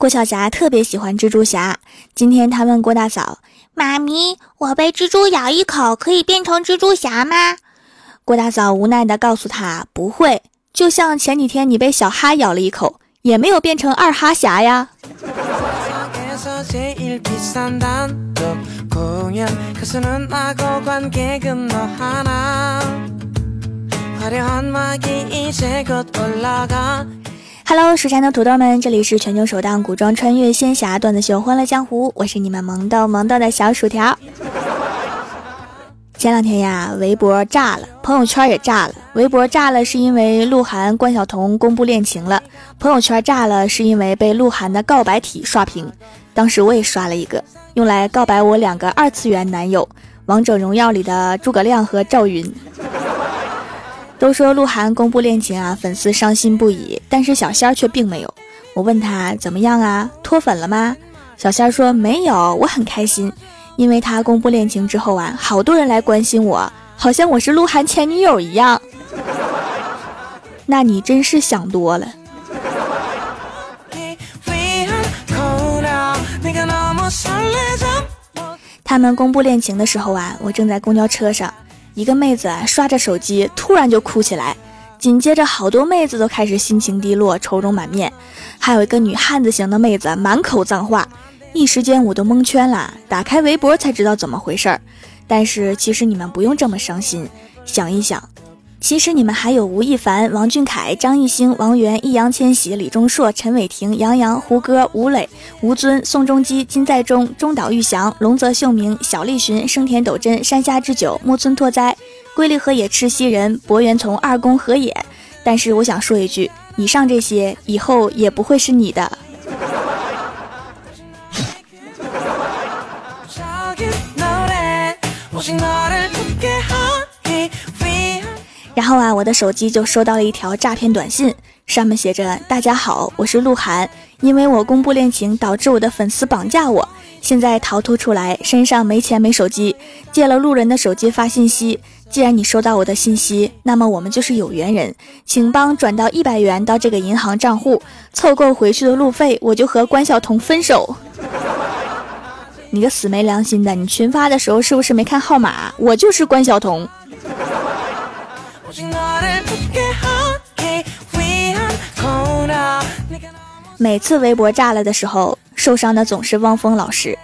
郭晓霞特别喜欢蜘蛛侠。今天她问郭大嫂：“妈咪，我被蜘蛛咬一口，可以变成蜘蛛侠吗？”郭大嫂无奈地告诉她：“不会，就像前几天你被小哈咬了一口，也没有变成二哈侠呀。”哈喽，蜀山的土豆们，这里是全球首档古装穿越仙侠段子秀《欢乐江湖》，我是你们萌豆萌豆的小薯条。前两天呀，微博炸了，朋友圈也炸了。微博炸了是因为鹿晗、关晓彤公布恋情了，朋友圈炸了是因为被鹿晗的告白体刷屏。当时我也刷了一个，用来告白我两个二次元男友，《王者荣耀》里的诸葛亮和赵云。都说鹿晗公布恋情啊，粉丝伤心不已，但是小仙儿却并没有。我问他怎么样啊，脱粉了吗？小仙儿说没有，我很开心，因为他公布恋情之后啊，好多人来关心我，好像我是鹿晗前女友一样。那你真是想多了。他们公布恋情的时候啊，我正在公交车上。一个妹子刷着手机，突然就哭起来，紧接着好多妹子都开始心情低落、愁容满面，还有一个女汉子型的妹子满口脏话，一时间我都蒙圈了。打开微博才知道怎么回事儿，但是其实你们不用这么伤心，想一想。其实你们还有吴亦凡、王俊凯、张艺兴、王源、易烊千玺、李钟硕、陈伟霆、杨洋、胡歌、吴磊、吴尊、宋仲基、金在中、中岛裕翔、龙泽秀明、小栗旬、生田斗真、山下智久、木村拓哉、龟梨和也、赤西仁、博元从、二宫和也。但是我想说一句，以上这些以后也不会是你的。然后啊，我的手机就收到了一条诈骗短信，上面写着：“大家好，我是鹿晗，因为我公布恋情，导致我的粉丝绑架我，现在逃脱出来，身上没钱没手机，借了路人的手机发信息。既然你收到我的信息，那么我们就是有缘人，请帮转到一百元到这个银行账户，凑够回去的路费，我就和关晓彤分手。你个死没良心的，你群发的时候是不是没看号码？我就是关晓彤。”每次微博炸了的时候，受伤的总是汪峰老师。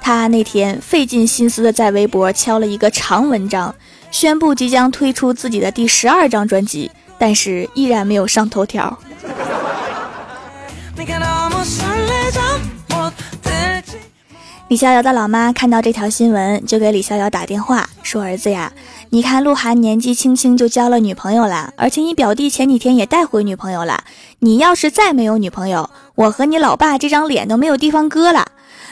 他那天费尽心思的在微博敲了一个长文章，宣布即将推出自己的第十二张专辑，但是依然没有上头条。李逍遥的老妈看到这条新闻，就给李逍遥打电话说：“儿子呀，你看鹿晗年纪轻轻就交了女朋友了，而且你表弟前几天也带回女朋友了。你要是再没有女朋友，我和你老爸这张脸都没有地方搁了。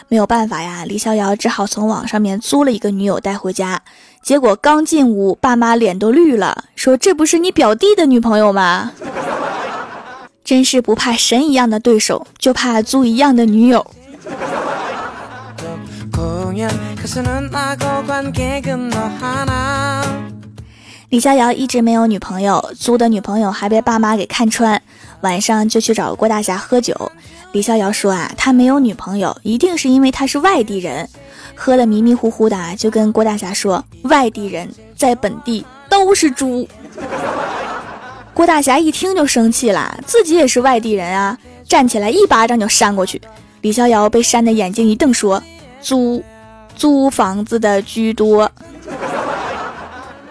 没有办法呀，李逍遥只好从网上面租了一个女友带回家。结果刚进屋，爸妈脸都绿了，说这不是你表弟的女朋友吗？真是不怕神一样的对手，就怕租一样的女友。”李逍遥一直没有女朋友，租的女朋友还被爸妈给看穿，晚上就去找郭大侠喝酒。李逍遥说啊，他没有女朋友，一定是因为他是外地人。喝的迷迷糊糊的，就跟郭大侠说，外地人在本地都是猪。郭大侠一听就生气了，自己也是外地人啊，站起来一巴掌就扇过去。李逍遥被扇的眼睛一瞪，说。租租房子的居多，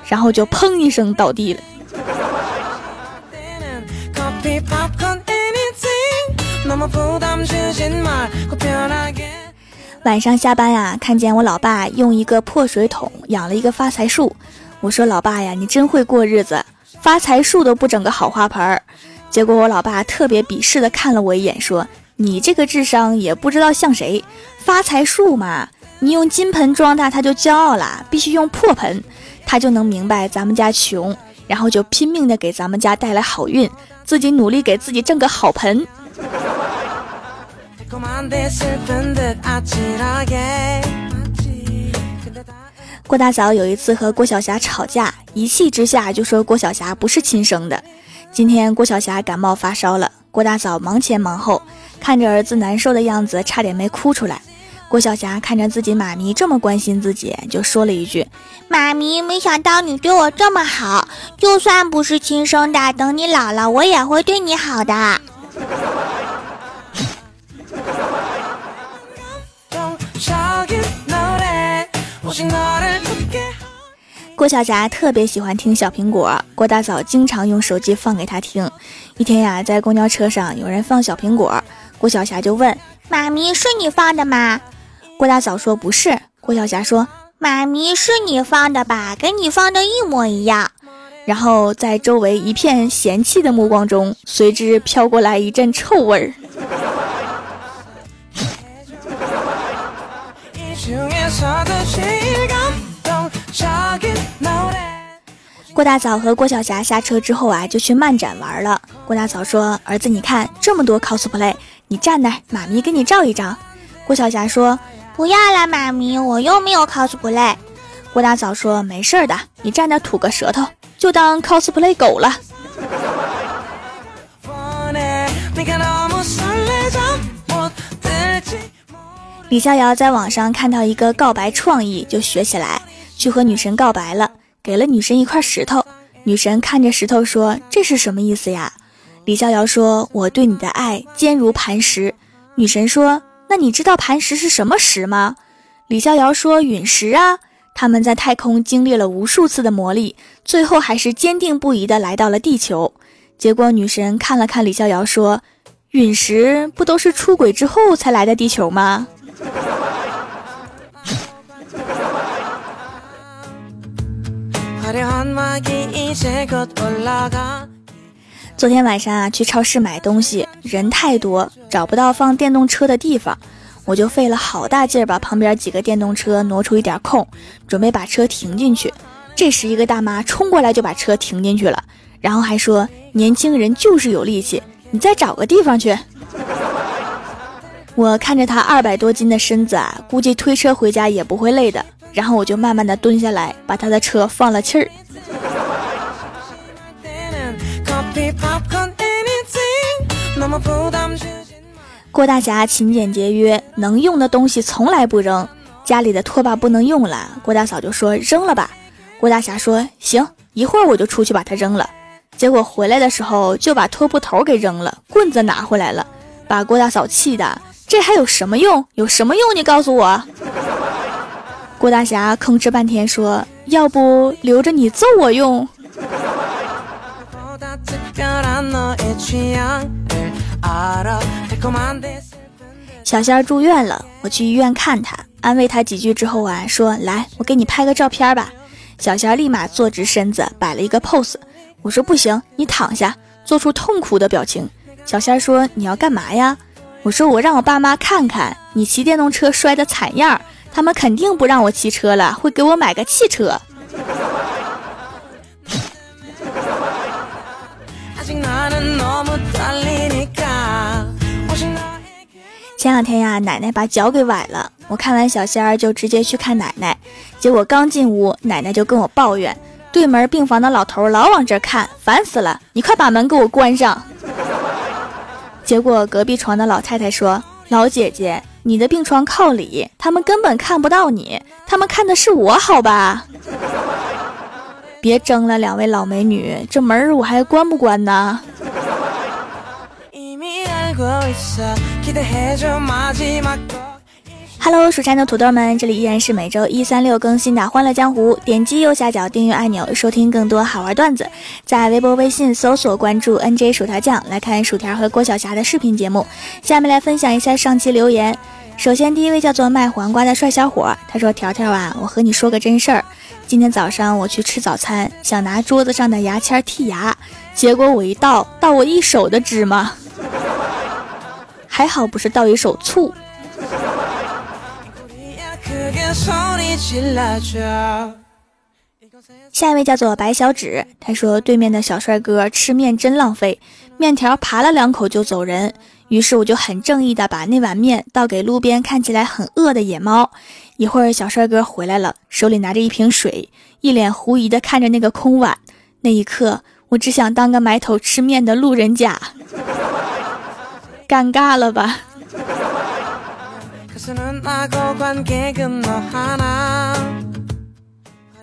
然后就砰一声倒地了。晚上下班呀，看见我老爸用一个破水桶养了一个发财树，我说：“老爸呀，你真会过日子，发财树都不整个好花盆儿。”结果我老爸特别鄙视的看了我一眼，说。你这个智商也不知道像谁，发财树嘛，你用金盆装它，它就骄傲了；必须用破盆，它就能明白咱们家穷，然后就拼命的给咱们家带来好运，自己努力给自己挣个好盆。郭大嫂有一次和郭晓霞吵架，一气之下就说郭晓霞不是亲生的。今天郭晓霞感冒发烧了，郭大嫂忙前忙后。看着儿子难受的样子，差点没哭出来。郭晓霞看着自己妈咪这么关心自己，就说了一句：“妈咪，没想到你对我这么好，就算不是亲生的，等你老了，我也会对你好的。”郭晓霞特别喜欢听小苹果，郭大嫂经常用手机放给她听。一天呀，在公交车上有人放小苹果，郭晓霞就问：“妈咪，是你放的吗？”郭大嫂说：“不是。”郭晓霞说：“妈咪，是你放的吧？跟你放的一模一样。”然后在周围一片嫌弃的目光中，随之飘过来一阵臭味儿。郭大嫂和郭晓霞下车之后啊，就去漫展玩了。郭大嫂说：“儿子，你看这么多 cosplay，你站那，妈咪给你照一张。”郭晓霞说：“不要了，妈咪，我又没有 cosplay。”郭大嫂说：“没事的，你站那吐个舌头，就当 cosplay 狗了。”李逍遥在网上看到一个告白创意，就学起来，去和女神告白了。给了女神一块石头，女神看着石头说：“这是什么意思呀？”李逍遥说：“我对你的爱坚如磐石。”女神说：“那你知道磐石是什么石吗？”李逍遥说：“陨石啊！”他们在太空经历了无数次的磨砺，最后还是坚定不移地来到了地球。结果女神看了看李逍遥说：“陨石不都是出轨之后才来的地球吗？”昨天晚上啊，去超市买东西，人太多，找不到放电动车的地方，我就费了好大劲儿把旁边几个电动车挪出一点空，准备把车停进去。这时，一个大妈冲过来就把车停进去了，然后还说：“年轻人就是有力气，你再找个地方去。”我看着她二百多斤的身子啊，估计推车回家也不会累的。然后我就慢慢的蹲下来，把他的车放了气儿。郭大侠勤俭节约，能用的东西从来不扔。家里的拖把不能用了，郭大嫂就说扔了吧。郭大侠说行，一会儿我就出去把它扔了。结果回来的时候就把拖布头给扔了，棍子拿回来了，把郭大嫂气的，这还有什么用？有什么用？你告诉我。郭大侠吭哧半天说：“要不留着你揍我用。”小仙儿住院了，我去医院看他，安慰他几句之后啊，说：“来，我给你拍个照片吧。”小仙儿立马坐直身子，摆了一个 pose。我说：“不行，你躺下，做出痛苦的表情。”小仙儿说：“你要干嘛呀？”我说：“我让我爸妈看看你骑电动车摔的惨样。”他们肯定不让我骑车了，会给我买个汽车。前两天呀，奶奶把脚给崴了，我看完小仙儿就直接去看奶奶，结果刚进屋，奶奶就跟我抱怨，对门病房的老头老往这看，烦死了，你快把门给我关上。结果隔壁床的老太太说：“老姐姐。”你的病床靠里，他们根本看不到你，他们看的是我，好吧？别争了，两位老美女，这门我还关不关呢？Hello，蜀山的土豆们，这里依然是每周一、三、六更新的《欢乐江湖》。点击右下角订阅按钮，收听更多好玩段子。在微博、微信搜索关注 “nj 薯条酱”，来看薯条和郭晓霞的视频节目。下面来分享一下上期留言。首先，第一位叫做卖黄瓜的帅小伙，他说：“条条啊，我和你说个真事儿。今天早上我去吃早餐，想拿桌子上的牙签剔牙，结果我一倒，倒我一手的芝麻，还好不是倒一手醋。”下一位叫做白小指，他说：“对面的小帅哥吃面真浪费，面条扒了两口就走人。”于是我就很正义的把那碗面倒给路边看起来很饿的野猫。一会儿小帅哥回来了，手里拿着一瓶水，一脸狐疑的看着那个空碗。那一刻，我只想当个埋头吃面的路人甲。尴尬了吧？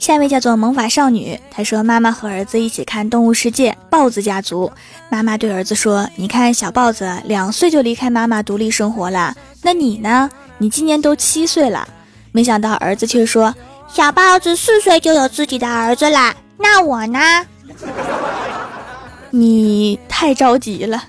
下一位叫做萌法少女，她说妈妈和儿子一起看《动物世界》，豹子家族。妈妈对儿子说：“你看小豹子两岁就离开妈妈独立生活了，那你呢？你今年都七岁了。”没想到儿子却说：“小豹子四岁就有自己的儿子啦，那我呢？你太着急了。”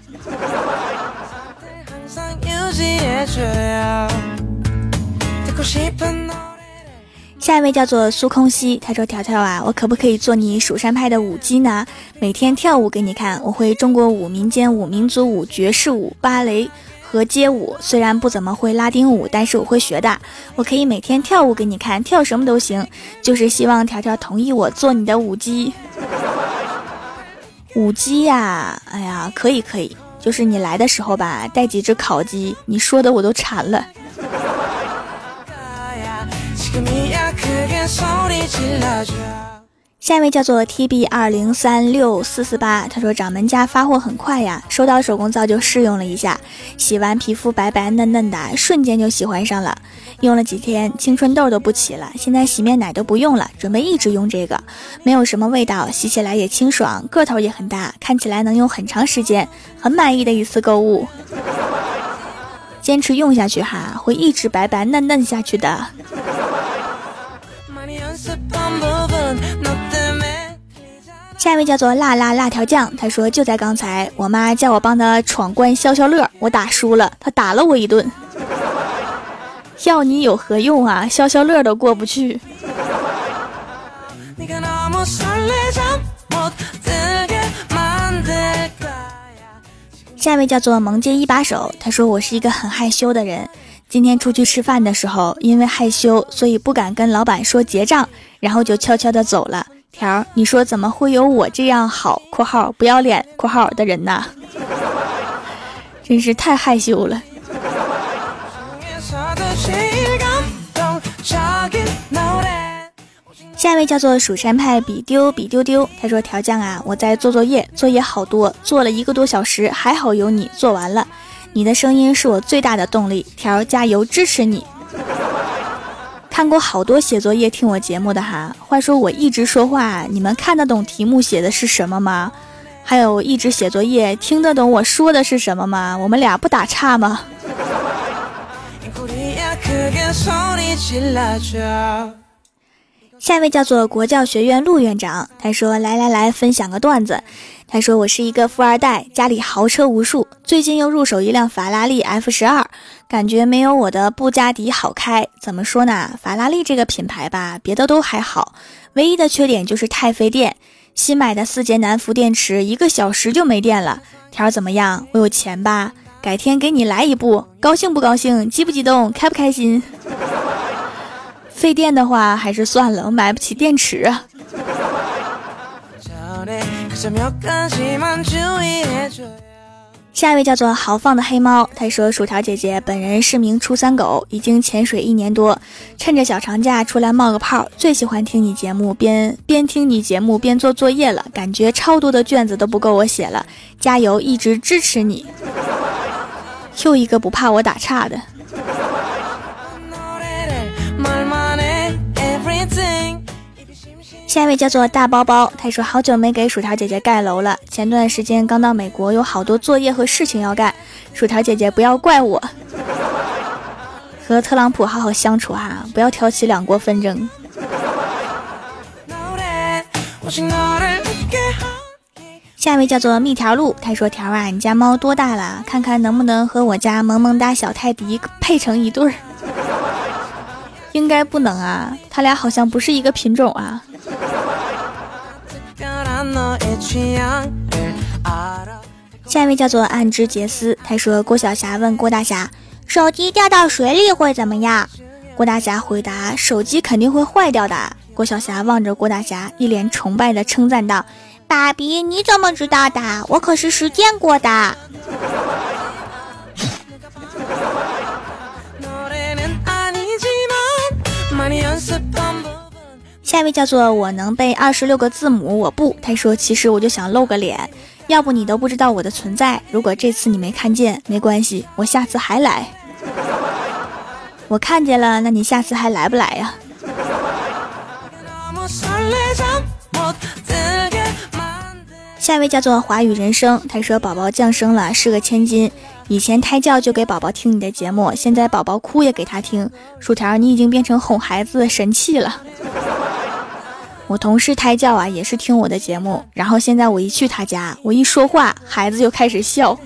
下一位叫做苏空兮，他说：“条条啊，我可不可以做你蜀山派的舞姬呢？每天跳舞给你看，我会中国舞、民间舞、民族舞、爵士舞、芭蕾和街舞。虽然不怎么会拉丁舞，但是我会学的。我可以每天跳舞给你看，跳什么都行，就是希望条条同意我做你的舞姬。舞姬呀，哎呀，可以可以。”就是你来的时候吧，带几只烤鸡，你说的我都馋了。下一位叫做 T B 二零三六四四八，他说掌门家发货很快呀，收到手工皂就试用了一下，洗完皮肤白白嫩嫩的，瞬间就喜欢上了。用了几天，青春痘都不起了，现在洗面奶都不用了，准备一直用这个，没有什么味道，洗起来也清爽，个头也很大，看起来能用很长时间，很满意的一次购物。坚持用下去哈，会一直白白嫩嫩下去的。下一位叫做辣辣辣条酱，他说就在刚才，我妈叫我帮她闯关消消乐，我打输了，她打了我一顿。要你有何用啊？消消乐都过不去。下一位叫做萌姐一把手，他说我是一个很害羞的人，今天出去吃饭的时候，因为害羞，所以不敢跟老板说结账，然后就悄悄的走了。条，你说怎么会有我这样好（括号不要脸）（括号）的人呢？真是太害羞了。下一位叫做蜀山派比丢比丢丢，他说：“条酱啊，我在做作业，作业好多，做了一个多小时，还好有你做完了。你的声音是我最大的动力，条加油支持你。”看过好多写作业听我节目的哈，话说我一直说话，你们看得懂题目写的是什么吗？还有一直写作业听得懂我说的是什么吗？我们俩不打岔吗？下一位叫做国教学院陆院长，他说：“来来来，分享个段子。他说我是一个富二代，家里豪车无数，最近又入手一辆法拉利 F 十二。”感觉没有我的布加迪好开，怎么说呢？法拉利这个品牌吧，别的都还好，唯一的缺点就是太费电。新买的四节南孚电池，一个小时就没电了。条怎么样？我有钱吧？改天给你来一部，高兴不高兴？激不激动？开不开心？费电的话还是算了，我买不起电池啊。下一位叫做豪放的黑猫，他说：“薯条姐姐本人是名初三狗，已经潜水一年多，趁着小长假出来冒个泡，最喜欢听你节目，边边听你节目边做作业了，感觉超多的卷子都不够我写了，加油，一直支持你。”又一个不怕我打岔的。下一位叫做大包包，他说好久没给薯条姐姐盖楼了。前段时间刚到美国，有好多作业和事情要干，薯条姐姐不要怪我。和特朗普好好相处哈，不要挑起两国纷争。下一位叫做蜜条路，他说条啊，你家猫多大了？看看能不能和我家萌萌哒小泰迪配成一对儿？应该不能啊，他俩好像不是一个品种啊。下一位叫做暗之杰斯，他说郭晓霞问郭大侠：“手机掉到水里会怎么样？”郭大侠回答：“手机肯定会坏掉的。”郭晓霞望着郭大侠，一脸崇拜的称赞道：“爸比，你怎么知道的？我可是实践过的。”下一位叫做我能背二十六个字母，我不。他说其实我就想露个脸，要不你都不知道我的存在。如果这次你没看见，没关系，我下次还来。我看见了，那你下次还来不来呀？下一位叫做华语人生，他说宝宝降生了，是个千金。以前胎教就给宝宝听你的节目，现在宝宝哭也给他听。薯条，你已经变成哄孩子的神器了。我同事胎教啊，也是听我的节目，然后现在我一去他家，我一说话，孩子就开始笑。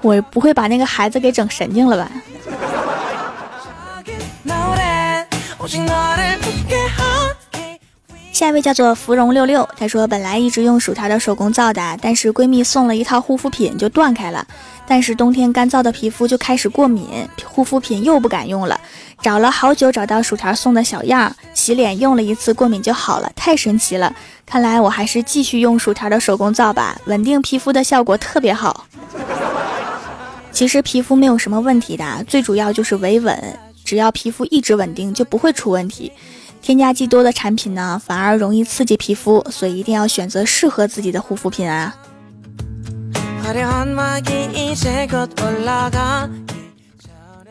我不会把那个孩子给整神经了吧？下一位叫做芙蓉六六，她说本来一直用薯条的手工皂的，但是闺蜜送了一套护肤品就断开了，但是冬天干燥的皮肤就开始过敏，护肤品又不敢用了，找了好久找到薯条送的小样，洗脸用了一次过敏就好了，太神奇了！看来我还是继续用薯条的手工皂吧，稳定皮肤的效果特别好。其实皮肤没有什么问题的，最主要就是维稳，只要皮肤一直稳定就不会出问题。添加剂多的产品呢，反而容易刺激皮肤，所以一定要选择适合自己的护肤品啊。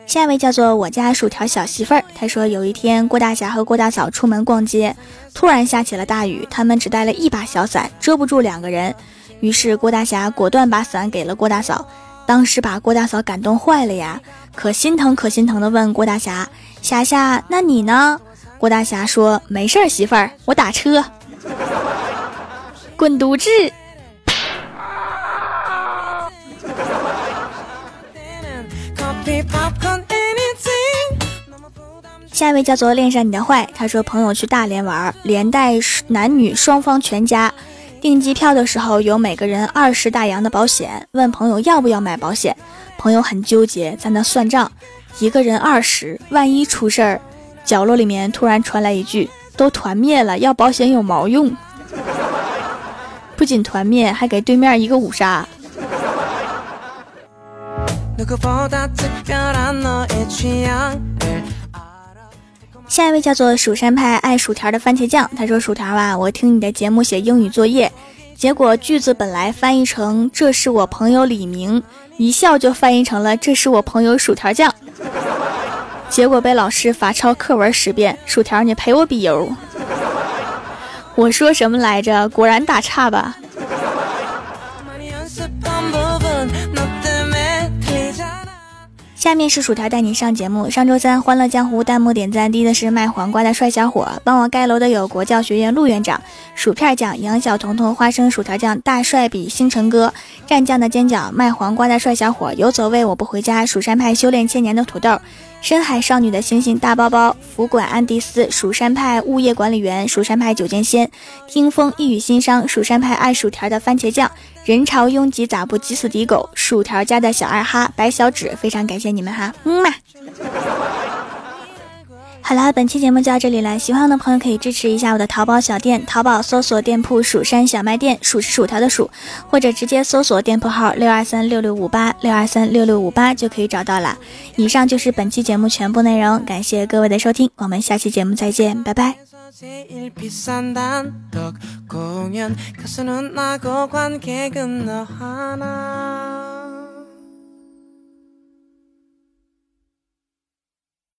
下一位叫做我家薯条小媳妇儿，她说有一天郭大侠和郭大嫂出门逛街，突然下起了大雨，他们只带了一把小伞，遮不住两个人，于是郭大侠果断把伞给了郭大嫂，当时把郭大嫂感动坏了呀，可心疼可心疼的问郭大侠：“侠侠，那你呢？”郭大侠说：“没事儿，媳妇儿，我打车。”滚犊子！下一位叫做恋上你的坏，他说朋友去大连玩，连带男女双方全家，订机票的时候有每个人二十大洋的保险，问朋友要不要买保险，朋友很纠结，在那算账，一个人二十，万一出事儿。角落里面突然传来一句：“都团灭了，要保险有毛用？不仅团灭，还给对面一个五杀。”下一位叫做蜀山派爱薯条的番茄酱，他说：“薯条啊，我听你的节目写英语作业，结果句子本来翻译成‘这是我朋友李明’，一笑就翻译成了‘这是我朋友薯条酱’。”结果被老师罚抄课文十遍，薯条你赔我笔油。我说什么来着？果然打岔吧。下面是薯条带你上节目。上周三，欢乐江湖弹幕点赞低的是卖黄瓜的帅小伙，帮我盖楼的有国教学院陆院长、薯片酱、杨小彤彤、花生薯条酱、大帅比、星辰哥、蘸酱的尖角、卖黄瓜的帅小伙、有走位我不回家、蜀山派修炼千年的土豆。深海少女的星星大包包，福管安迪斯，蜀山派物业管理员，蜀山派九剑仙，听风一语心伤，蜀山派爱薯条的番茄酱，人潮拥挤咋不急死敌狗？薯条家的小二哈，白小指，非常感谢你们哈，嗯嘛。好啦，本期节目就到这里了。喜欢的朋友可以支持一下我的淘宝小店，淘宝搜索店铺“蜀山小卖店”，数是薯条的数，或者直接搜索店铺号六二三六六五八六二三六六五八就可以找到了。以上就是本期节目全部内容，感谢各位的收听，我们下期节目再见，拜拜。 제일 비싼 단독 공연. 가수는 나고 관객은 너 하나.